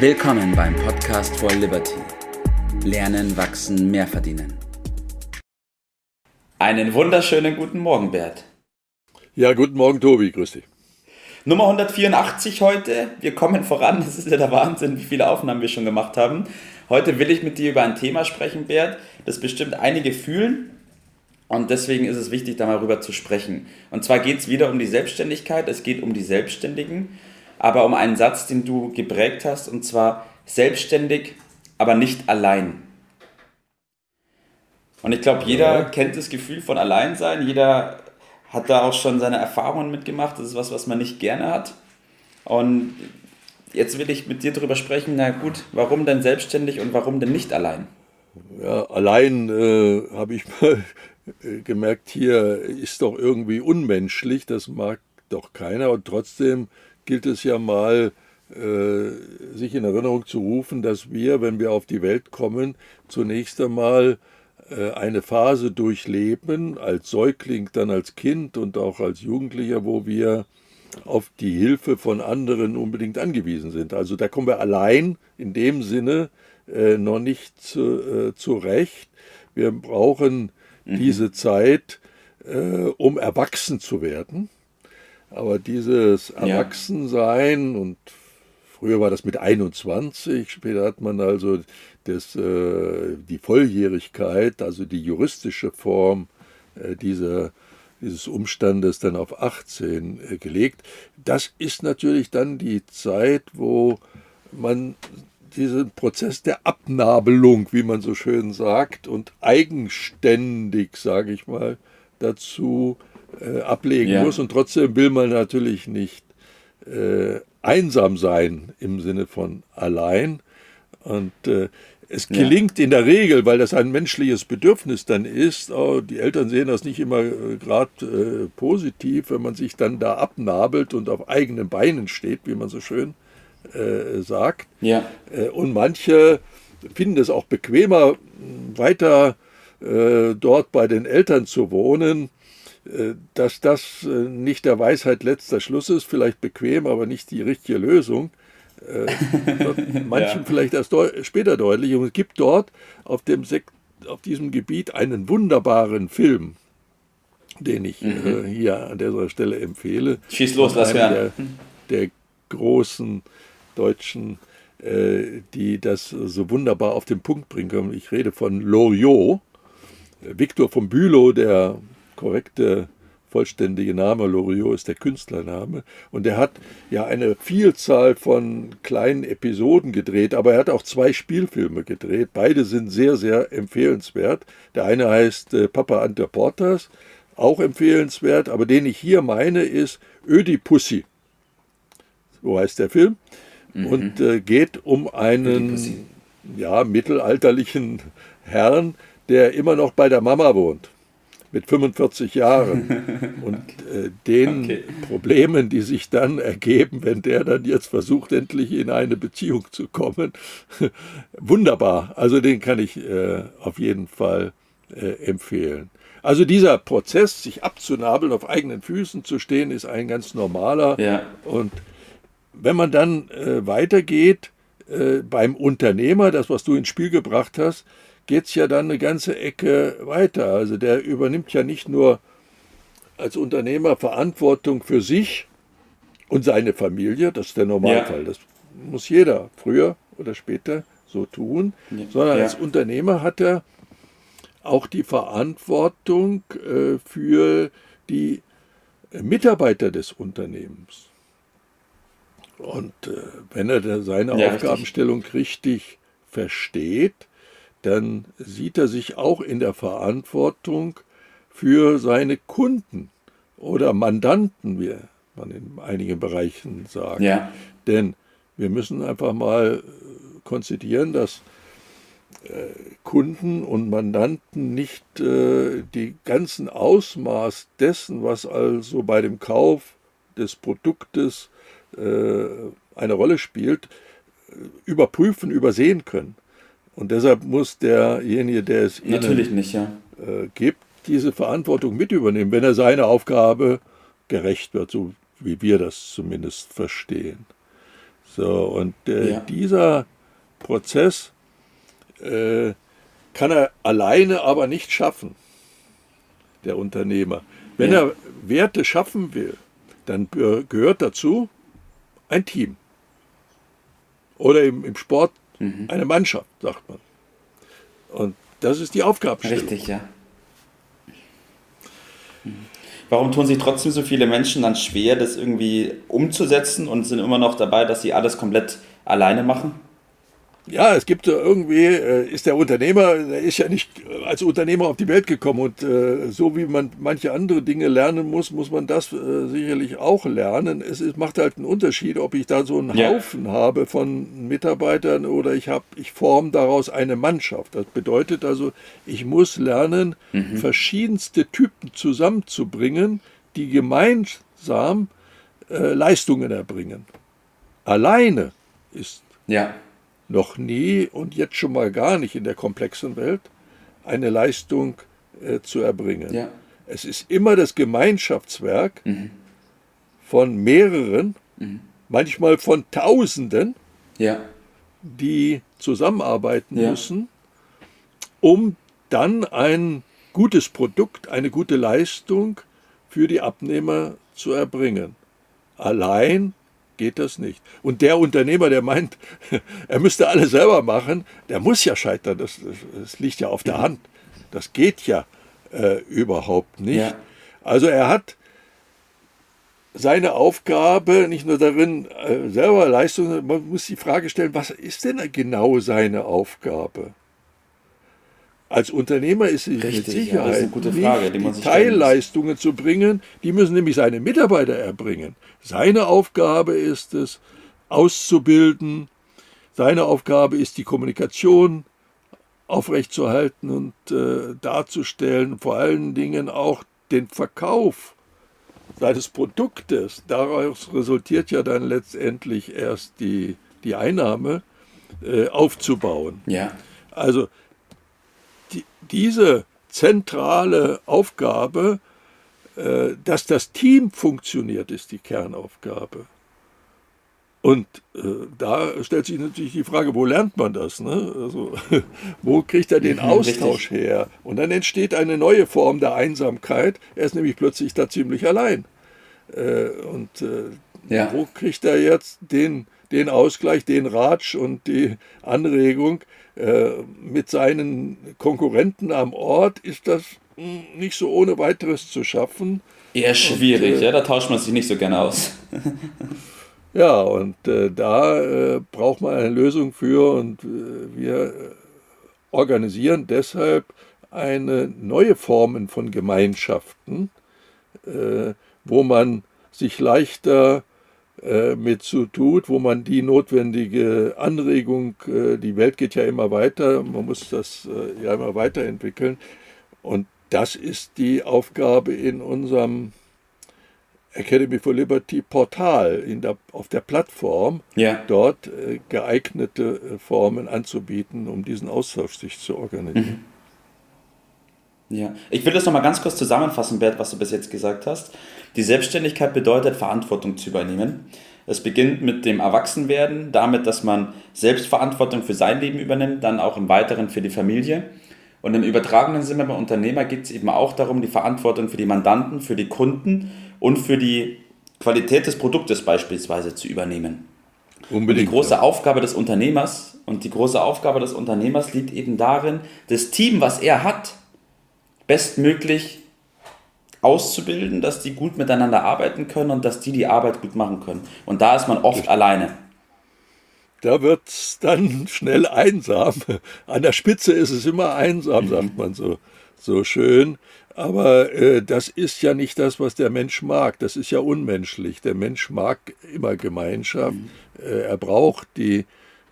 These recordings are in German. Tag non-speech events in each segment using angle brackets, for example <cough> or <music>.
Willkommen beim Podcast for Liberty. Lernen, wachsen, mehr verdienen. Einen wunderschönen guten Morgen, Bert. Ja, guten Morgen, Tobi. Grüß dich. Nummer 184 heute. Wir kommen voran. Das ist ja der Wahnsinn, wie viele Aufnahmen wir schon gemacht haben. Heute will ich mit dir über ein Thema sprechen, Bert, das bestimmt einige fühlen. Und deswegen ist es wichtig, da mal rüber zu sprechen. Und zwar geht es wieder um die Selbstständigkeit. Es geht um die Selbstständigen aber um einen Satz, den du geprägt hast, und zwar selbstständig, aber nicht allein. Und ich glaube, jeder ja. kennt das Gefühl von Alleinsein, jeder hat da auch schon seine Erfahrungen mitgemacht. Das ist was, was man nicht gerne hat. Und jetzt will ich mit dir darüber sprechen, na gut, warum denn selbstständig und warum denn nicht allein? Ja, allein äh, habe ich <laughs> mal gemerkt, hier ist doch irgendwie unmenschlich, das mag doch keiner und trotzdem gilt es ja mal, äh, sich in Erinnerung zu rufen, dass wir, wenn wir auf die Welt kommen, zunächst einmal äh, eine Phase durchleben, als Säugling, dann als Kind und auch als Jugendlicher, wo wir auf die Hilfe von anderen unbedingt angewiesen sind. Also da kommen wir allein in dem Sinne äh, noch nicht zu, äh, zurecht. Wir brauchen mhm. diese Zeit, äh, um erwachsen zu werden. Aber dieses Erwachsensein ja. und früher war das mit 21, später hat man also das, äh, die Volljährigkeit, also die juristische Form äh, dieser, dieses Umstandes dann auf 18 äh, gelegt. Das ist natürlich dann die Zeit, wo man diesen Prozess der Abnabelung, wie man so schön sagt, und eigenständig, sage ich mal, dazu äh, ablegen ja. muss. Und trotzdem will man natürlich nicht äh, einsam sein im Sinne von allein. Und äh, es gelingt ja. in der Regel, weil das ein menschliches Bedürfnis dann ist, oh, die Eltern sehen das nicht immer äh, gerade äh, positiv, wenn man sich dann da abnabelt und auf eigenen Beinen steht, wie man so schön äh, sagt. Ja. Und manche finden es auch bequemer, weiter äh, dort bei den Eltern zu wohnen, dass das äh, nicht der Weisheit letzter Schluss ist, vielleicht bequem, aber nicht die richtige Lösung. Äh, <laughs> manchen ja. vielleicht erst deu später deutlich. Und es gibt dort auf, dem auf diesem Gebiet einen wunderbaren Film, den ich mhm. äh, hier an dieser Stelle empfehle. Schieß los, lass der, der großen deutschen, äh, die das so wunderbar auf den Punkt bringen können. Ich rede von Loriot, Victor von Bülow, der korrekte vollständige Name, Loriot ist der Künstlername. Und er hat ja eine Vielzahl von kleinen Episoden gedreht, aber er hat auch zwei Spielfilme gedreht. Beide sind sehr, sehr empfehlenswert. Der eine heißt äh, Papa Ante Portas, auch empfehlenswert, aber den ich hier meine ist Ödipussy. So heißt der Film. Mhm. Und äh, geht um einen ja, mittelalterlichen Herrn, der immer noch bei der Mama wohnt mit 45 Jahren <laughs> und äh, den okay. Problemen, die sich dann ergeben, wenn der dann jetzt versucht, endlich in eine Beziehung zu kommen. <laughs> Wunderbar. Also den kann ich äh, auf jeden Fall äh, empfehlen. Also dieser Prozess, sich abzunabeln, auf eigenen Füßen zu stehen, ist ein ganz normaler. Ja. Und wenn man dann äh, weitergeht äh, beim Unternehmer, das, was du ins Spiel gebracht hast, geht es ja dann eine ganze Ecke weiter. Also der übernimmt ja nicht nur als Unternehmer Verantwortung für sich und seine Familie, das ist der Normalfall, ja. das muss jeder früher oder später so tun, ja. sondern ja. als Unternehmer hat er auch die Verantwortung äh, für die Mitarbeiter des Unternehmens. Und äh, wenn er seine Aufgabenstellung richtig, richtig versteht, dann sieht er sich auch in der Verantwortung für seine Kunden oder Mandanten, wie man in einigen Bereichen sagt. Ja. Denn wir müssen einfach mal konzidieren, dass äh, Kunden und Mandanten nicht äh, die ganzen Ausmaß dessen, was also bei dem Kauf des Produktes äh, eine Rolle spielt, überprüfen, übersehen können. Und deshalb muss derjenige, der es Ihnen nicht, ja. äh, gibt, diese Verantwortung mit übernehmen, wenn er seine Aufgabe gerecht wird, so wie wir das zumindest verstehen. So, und äh, ja. dieser Prozess äh, kann er alleine aber nicht schaffen, der Unternehmer. Wenn ja. er Werte schaffen will, dann gehört dazu ein Team. Oder im, im Sport mhm. eine Mannschaft, sagt man. Und das ist die Aufgabenstellung. Richtig, ja. Warum tun sich trotzdem so viele Menschen dann schwer, das irgendwie umzusetzen und sind immer noch dabei, dass sie alles komplett alleine machen? Ja, es gibt irgendwie, äh, ist der Unternehmer, der ist ja nicht als Unternehmer auf die Welt gekommen und äh, so wie man manche andere Dinge lernen muss, muss man das äh, sicherlich auch lernen. Es macht halt einen Unterschied, ob ich da so einen ja. Haufen habe von Mitarbeitern oder ich habe, ich forme daraus eine Mannschaft. Das bedeutet also, ich muss lernen, mhm. verschiedenste Typen zusammenzubringen, die gemeinsam äh, Leistungen erbringen. Alleine ist ja noch nie und jetzt schon mal gar nicht in der komplexen Welt eine Leistung äh, zu erbringen. Ja. Es ist immer das Gemeinschaftswerk mhm. von mehreren, mhm. manchmal von Tausenden, ja. die zusammenarbeiten ja. müssen, um dann ein gutes Produkt, eine gute Leistung für die Abnehmer zu erbringen. Allein geht das nicht. Und der Unternehmer, der meint, <laughs> er müsste alles selber machen, der muss ja scheitern. Das, das, das liegt ja auf der Hand. Das geht ja äh, überhaupt nicht. Ja. Also er hat seine Aufgabe nicht nur darin, äh, selber Leistung, man muss die Frage stellen, was ist denn genau seine Aufgabe? Als Unternehmer ist es mit Sicherheit ja, Frage, die, die Teilleistungen zu bringen, die müssen nämlich seine Mitarbeiter erbringen. Seine Aufgabe ist es, auszubilden. Seine Aufgabe ist die Kommunikation aufrechtzuerhalten und äh, darzustellen, vor allen Dingen auch den Verkauf seines Produktes. Daraus resultiert ja dann letztendlich erst die, die Einnahme äh, aufzubauen. Ja. Also die, diese zentrale Aufgabe, äh, dass das Team funktioniert, ist die Kernaufgabe. Und äh, da stellt sich natürlich die Frage, wo lernt man das? Ne? Also, <laughs> wo kriegt er den <laughs> Austausch her? Und dann entsteht eine neue Form der Einsamkeit. Er ist nämlich plötzlich da ziemlich allein. Äh, und äh, ja. wo kriegt er jetzt den, den Ausgleich, den Ratsch und die Anregung, äh, mit seinen Konkurrenten am Ort ist das hm, nicht so ohne weiteres zu schaffen. Eher schwierig, und, äh, ja, da tauscht man sich nicht so gerne aus. <laughs> ja, und äh, da äh, braucht man eine Lösung für und äh, wir organisieren deshalb eine neue Formen von Gemeinschaften, äh, wo man sich leichter mit zu tut, wo man die notwendige Anregung, äh, die Welt geht ja immer weiter, man muss das äh, ja immer weiterentwickeln. Und das ist die Aufgabe in unserem Academy for Liberty Portal der, auf der Plattform, ja. dort geeignete Formen anzubieten, um diesen Austausch sich zu organisieren. Mhm. Ja, ich will das nochmal ganz kurz zusammenfassen, Bert, was du bis jetzt gesagt hast. Die Selbstständigkeit bedeutet, Verantwortung zu übernehmen. Es beginnt mit dem Erwachsenwerden, damit, dass man Selbstverantwortung für sein Leben übernimmt, dann auch im Weiteren für die Familie. Und im übertragenen Sinne beim Unternehmer geht es eben auch darum, die Verantwortung für die Mandanten, für die Kunden und für die Qualität des Produktes beispielsweise zu übernehmen. Unbedingt. Und die große ja. Aufgabe des Unternehmers und die große Aufgabe des Unternehmers liegt eben darin, das Team, was er hat, bestmöglich auszubilden, dass die gut miteinander arbeiten können und dass die die Arbeit gut machen können. Und da ist man oft Richtig. alleine. Da wird es dann schnell einsam. An der Spitze ist es immer einsam, mhm. sagt man so, so schön. Aber äh, das ist ja nicht das, was der Mensch mag. Das ist ja unmenschlich. Der Mensch mag immer Gemeinschaft. Mhm. Äh, er braucht die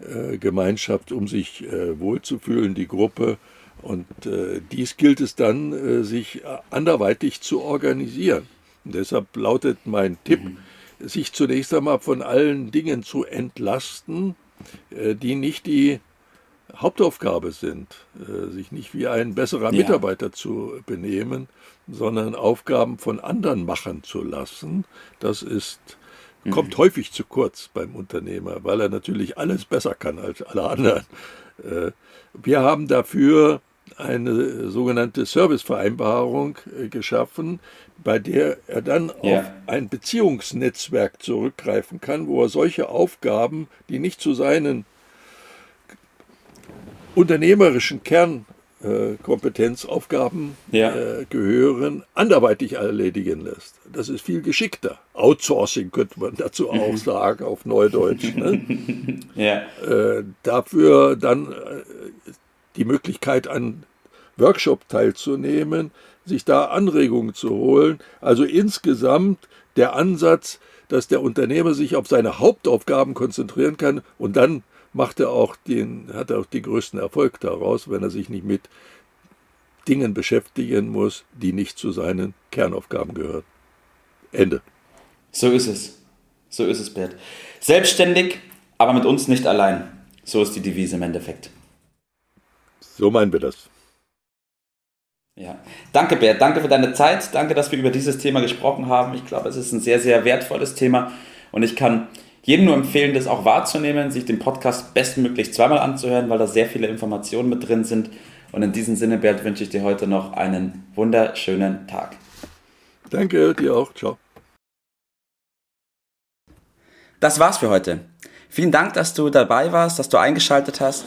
äh, Gemeinschaft, um sich äh, wohlzufühlen, die Gruppe. Und äh, dies gilt es dann, äh, sich anderweitig zu organisieren. Und deshalb lautet mein Tipp, mhm. sich zunächst einmal von allen Dingen zu entlasten, äh, die nicht die Hauptaufgabe sind, äh, sich nicht wie ein besserer ja. Mitarbeiter zu benehmen, sondern Aufgaben von anderen machen zu lassen. Das ist kommt häufig zu kurz beim Unternehmer, weil er natürlich alles besser kann als alle anderen. Äh, wir haben dafür eine sogenannte Servicevereinbarung äh, geschaffen, bei der er dann ja. auf ein Beziehungsnetzwerk zurückgreifen kann, wo er solche Aufgaben, die nicht zu seinen unternehmerischen Kernkompetenzaufgaben ja. äh, gehören, anderweitig erledigen lässt. Das ist viel geschickter. Outsourcing könnte man dazu <laughs> auch sagen, auf Neudeutsch. Ne? ja. äh, dafür dann äh, die Möglichkeit, an Workshop teilzunehmen, sich da Anregungen zu holen. Also insgesamt der Ansatz, dass der Unternehmer sich auf seine Hauptaufgaben konzentrieren kann und dann macht er auch den, hat er auch den größten Erfolg daraus, wenn er sich nicht mit Dingen beschäftigen muss, die nicht zu seinen Kernaufgaben gehören. Ende. So ist es. So ist es, Bert. Selbstständig, aber mit uns nicht allein. So ist die Devise im Endeffekt. So meinen wir das. Ja, danke Bert, danke für deine Zeit, danke, dass wir über dieses Thema gesprochen haben. Ich glaube, es ist ein sehr, sehr wertvolles Thema und ich kann jedem nur empfehlen, das auch wahrzunehmen, sich den Podcast bestmöglich zweimal anzuhören, weil da sehr viele Informationen mit drin sind. Und in diesem Sinne, Bert, wünsche ich dir heute noch einen wunderschönen Tag. Danke, dir auch. Ciao. Das war's für heute. Vielen Dank, dass du dabei warst, dass du eingeschaltet hast